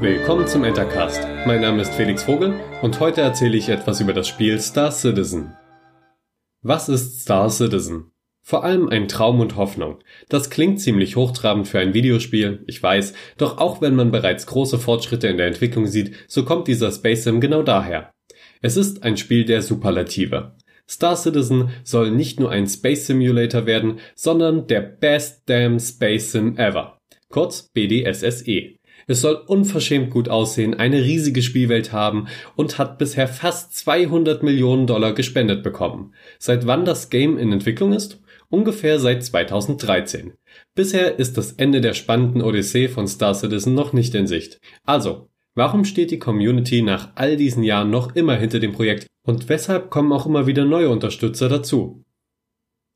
Willkommen zum Entercast. Mein Name ist Felix Vogel und heute erzähle ich etwas über das Spiel Star Citizen. Was ist Star Citizen? Vor allem ein Traum und Hoffnung. Das klingt ziemlich hochtrabend für ein Videospiel, ich weiß, doch auch wenn man bereits große Fortschritte in der Entwicklung sieht, so kommt dieser Space Sim genau daher. Es ist ein Spiel der Superlative. Star Citizen soll nicht nur ein Space Simulator werden, sondern der Best Damn Space Sim Ever. Kurz BDSSE. Es soll unverschämt gut aussehen, eine riesige Spielwelt haben und hat bisher fast 200 Millionen Dollar gespendet bekommen. Seit wann das Game in Entwicklung ist? Ungefähr seit 2013. Bisher ist das Ende der spannenden Odyssee von Star Citizen noch nicht in Sicht. Also, warum steht die Community nach all diesen Jahren noch immer hinter dem Projekt und weshalb kommen auch immer wieder neue Unterstützer dazu?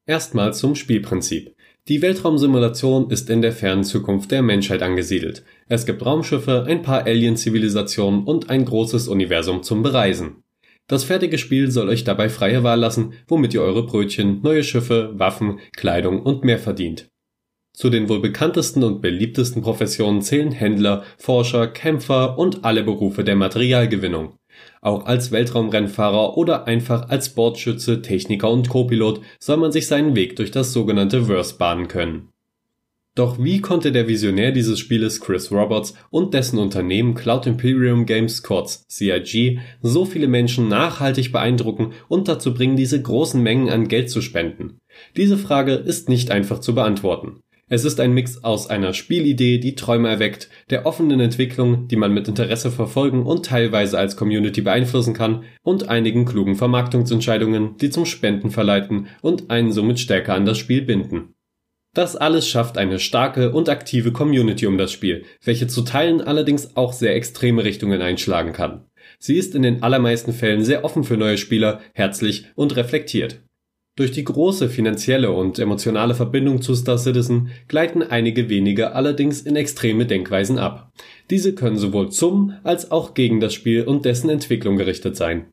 Erstmal zum Spielprinzip. Die Weltraumsimulation ist in der fernen Zukunft der Menschheit angesiedelt. Es gibt Raumschiffe, ein paar Alien-Zivilisationen und ein großes Universum zum Bereisen. Das fertige Spiel soll euch dabei freie Wahl lassen, womit ihr eure Brötchen, neue Schiffe, Waffen, Kleidung und mehr verdient. Zu den wohl bekanntesten und beliebtesten Professionen zählen Händler, Forscher, Kämpfer und alle Berufe der Materialgewinnung. Auch als Weltraumrennfahrer oder einfach als Bordschütze, Techniker und Copilot soll man sich seinen Weg durch das sogenannte Verse bahnen können. Doch wie konnte der Visionär dieses Spieles Chris Roberts und dessen Unternehmen Cloud Imperium Games kurz CIG so viele Menschen nachhaltig beeindrucken und dazu bringen, diese großen Mengen an Geld zu spenden? Diese Frage ist nicht einfach zu beantworten. Es ist ein Mix aus einer Spielidee, die Träume erweckt, der offenen Entwicklung, die man mit Interesse verfolgen und teilweise als Community beeinflussen kann, und einigen klugen Vermarktungsentscheidungen, die zum Spenden verleiten und einen somit stärker an das Spiel binden. Das alles schafft eine starke und aktive Community um das Spiel, welche zu Teilen allerdings auch sehr extreme Richtungen einschlagen kann. Sie ist in den allermeisten Fällen sehr offen für neue Spieler, herzlich und reflektiert. Durch die große finanzielle und emotionale Verbindung zu Star Citizen gleiten einige wenige allerdings in extreme Denkweisen ab. Diese können sowohl zum als auch gegen das Spiel und dessen Entwicklung gerichtet sein.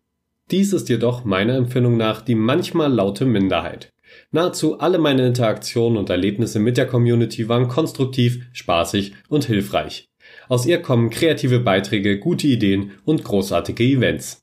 Dies ist jedoch meiner Empfindung nach die manchmal laute Minderheit. Nahezu alle meine Interaktionen und Erlebnisse mit der Community waren konstruktiv, spaßig und hilfreich. Aus ihr kommen kreative Beiträge, gute Ideen und großartige Events.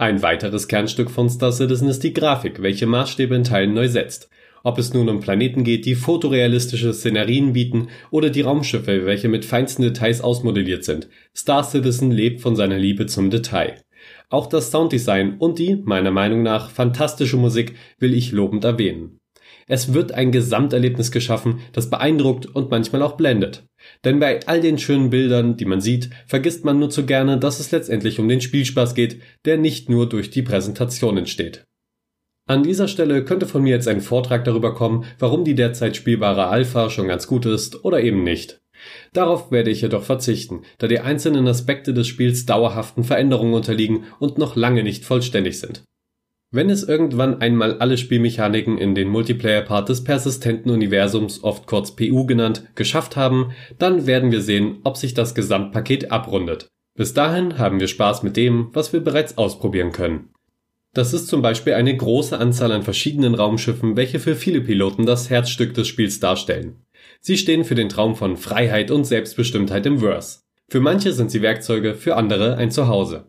Ein weiteres Kernstück von Star Citizen ist die Grafik, welche Maßstäbe in Teilen neu setzt. Ob es nun um Planeten geht, die fotorealistische Szenarien bieten oder die Raumschiffe, welche mit feinsten Details ausmodelliert sind. Star Citizen lebt von seiner Liebe zum Detail. Auch das Sounddesign und die, meiner Meinung nach, fantastische Musik will ich lobend erwähnen. Es wird ein Gesamterlebnis geschaffen, das beeindruckt und manchmal auch blendet. Denn bei all den schönen Bildern, die man sieht, vergisst man nur zu gerne, dass es letztendlich um den Spielspaß geht, der nicht nur durch die Präsentation entsteht. An dieser Stelle könnte von mir jetzt ein Vortrag darüber kommen, warum die derzeit spielbare Alpha schon ganz gut ist oder eben nicht. Darauf werde ich jedoch verzichten, da die einzelnen Aspekte des Spiels dauerhaften Veränderungen unterliegen und noch lange nicht vollständig sind. Wenn es irgendwann einmal alle Spielmechaniken in den Multiplayer-Part des persistenten Universums, oft kurz PU genannt, geschafft haben, dann werden wir sehen, ob sich das Gesamtpaket abrundet. Bis dahin haben wir Spaß mit dem, was wir bereits ausprobieren können. Das ist zum Beispiel eine große Anzahl an verschiedenen Raumschiffen, welche für viele Piloten das Herzstück des Spiels darstellen. Sie stehen für den Traum von Freiheit und Selbstbestimmtheit im Verse. Für manche sind sie Werkzeuge, für andere ein Zuhause.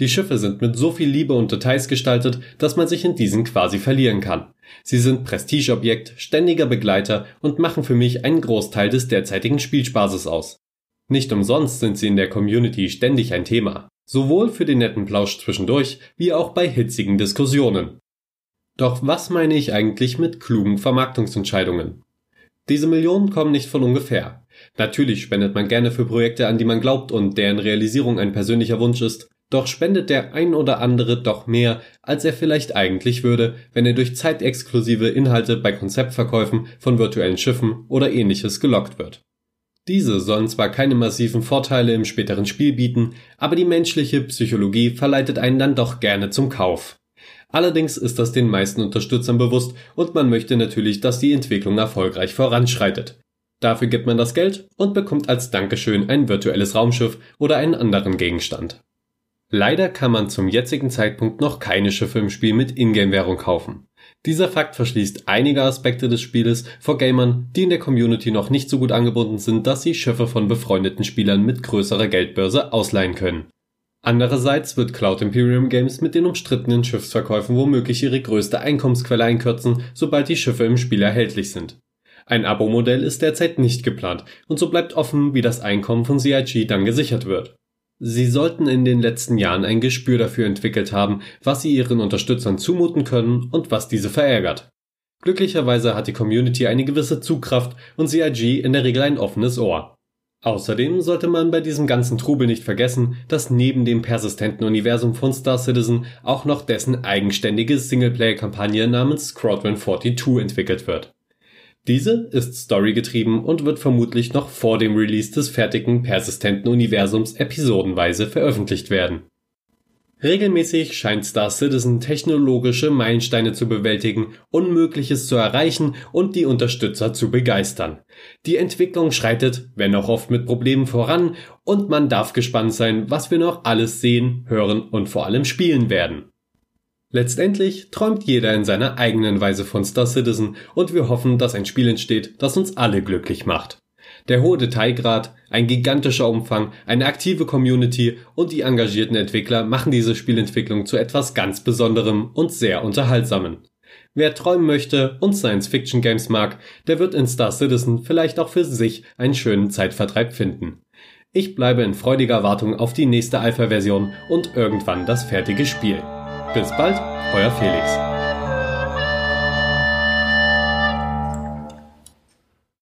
Die Schiffe sind mit so viel Liebe und Details gestaltet, dass man sich in diesen quasi verlieren kann. Sie sind Prestigeobjekt, ständiger Begleiter und machen für mich einen Großteil des derzeitigen Spielspaßes aus. Nicht umsonst sind sie in der Community ständig ein Thema. Sowohl für den netten Plausch zwischendurch, wie auch bei hitzigen Diskussionen. Doch was meine ich eigentlich mit klugen Vermarktungsentscheidungen? Diese Millionen kommen nicht von ungefähr. Natürlich spendet man gerne für Projekte, an die man glaubt und deren Realisierung ein persönlicher Wunsch ist, doch spendet der ein oder andere doch mehr, als er vielleicht eigentlich würde, wenn er durch zeitexklusive Inhalte bei Konzeptverkäufen von virtuellen Schiffen oder ähnliches gelockt wird. Diese sollen zwar keine massiven Vorteile im späteren Spiel bieten, aber die menschliche Psychologie verleitet einen dann doch gerne zum Kauf. Allerdings ist das den meisten Unterstützern bewusst und man möchte natürlich, dass die Entwicklung erfolgreich voranschreitet. Dafür gibt man das Geld und bekommt als Dankeschön ein virtuelles Raumschiff oder einen anderen Gegenstand. Leider kann man zum jetzigen Zeitpunkt noch keine Schiffe im Spiel mit Ingame-Währung kaufen. Dieser Fakt verschließt einige Aspekte des Spieles vor Gamern, die in der Community noch nicht so gut angebunden sind, dass sie Schiffe von befreundeten Spielern mit größerer Geldbörse ausleihen können. Andererseits wird Cloud Imperium Games mit den umstrittenen Schiffsverkäufen womöglich ihre größte Einkommensquelle einkürzen, sobald die Schiffe im Spiel erhältlich sind. Ein Abo-Modell ist derzeit nicht geplant und so bleibt offen, wie das Einkommen von CIG dann gesichert wird. Sie sollten in den letzten Jahren ein Gespür dafür entwickelt haben, was sie ihren Unterstützern zumuten können und was diese verärgert. Glücklicherweise hat die Community eine gewisse Zugkraft und CIG in der Regel ein offenes Ohr. Außerdem sollte man bei diesem ganzen Trubel nicht vergessen, dass neben dem persistenten Universum von Star Citizen auch noch dessen eigenständige Singleplayer-Kampagne namens Squadron 42 entwickelt wird. Diese ist storygetrieben und wird vermutlich noch vor dem Release des fertigen persistenten Universums episodenweise veröffentlicht werden. Regelmäßig scheint Star Citizen technologische Meilensteine zu bewältigen, Unmögliches zu erreichen und die Unterstützer zu begeistern. Die Entwicklung schreitet, wenn auch oft mit Problemen voran, und man darf gespannt sein, was wir noch alles sehen, hören und vor allem spielen werden. Letztendlich träumt jeder in seiner eigenen Weise von Star Citizen und wir hoffen, dass ein Spiel entsteht, das uns alle glücklich macht. Der hohe Detailgrad, ein gigantischer Umfang, eine aktive Community und die engagierten Entwickler machen diese Spielentwicklung zu etwas ganz Besonderem und sehr Unterhaltsamen. Wer träumen möchte und Science-Fiction-Games mag, der wird in Star Citizen vielleicht auch für sich einen schönen Zeitvertreib finden. Ich bleibe in freudiger Wartung auf die nächste Alpha-Version und irgendwann das fertige Spiel. Bis bald, euer Felix.